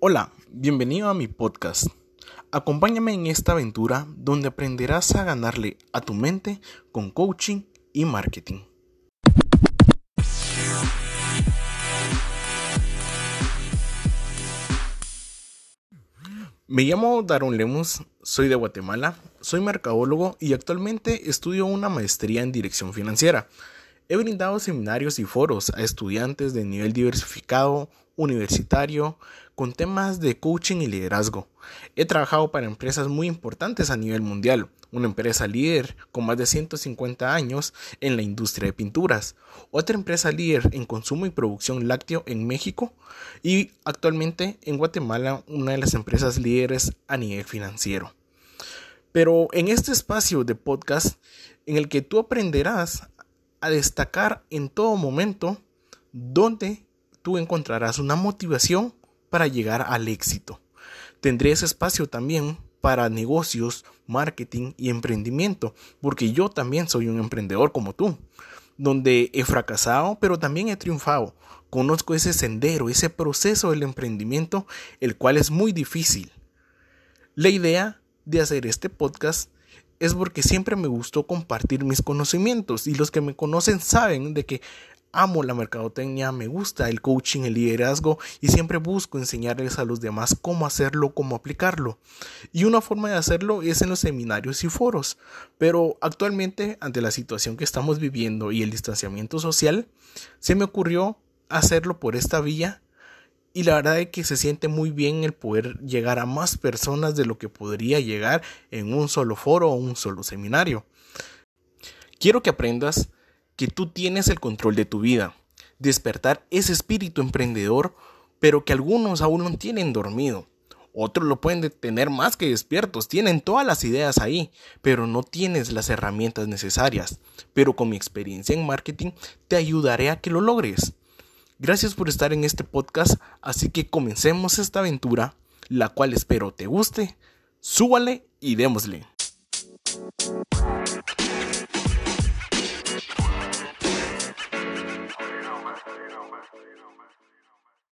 Hola, bienvenido a mi podcast. Acompáñame en esta aventura donde aprenderás a ganarle a tu mente con coaching y marketing. Me llamo Daron Lemus, soy de Guatemala, soy mercadólogo y actualmente estudio una maestría en dirección financiera. He brindado seminarios y foros a estudiantes de nivel diversificado, universitario, con temas de coaching y liderazgo. He trabajado para empresas muy importantes a nivel mundial, una empresa líder con más de 150 años en la industria de pinturas, otra empresa líder en consumo y producción lácteo en México y actualmente en Guatemala una de las empresas líderes a nivel financiero. Pero en este espacio de podcast en el que tú aprenderás a destacar en todo momento donde tú encontrarás una motivación para llegar al éxito. Tendré ese espacio también para negocios, marketing y emprendimiento, porque yo también soy un emprendedor como tú, donde he fracasado, pero también he triunfado. Conozco ese sendero, ese proceso del emprendimiento, el cual es muy difícil. La idea de hacer este podcast es porque siempre me gustó compartir mis conocimientos y los que me conocen saben de que amo la mercadotecnia, me gusta el coaching, el liderazgo y siempre busco enseñarles a los demás cómo hacerlo, cómo aplicarlo. Y una forma de hacerlo es en los seminarios y foros. Pero actualmente, ante la situación que estamos viviendo y el distanciamiento social, se me ocurrió hacerlo por esta vía y la verdad es que se siente muy bien el poder llegar a más personas de lo que podría llegar en un solo foro o un solo seminario. Quiero que aprendas que tú tienes el control de tu vida, despertar ese espíritu emprendedor, pero que algunos aún no tienen dormido. Otros lo pueden tener más que despiertos, tienen todas las ideas ahí, pero no tienes las herramientas necesarias. Pero con mi experiencia en marketing te ayudaré a que lo logres. Gracias por estar en este podcast, así que comencemos esta aventura, la cual espero te guste. Súbale y démosle.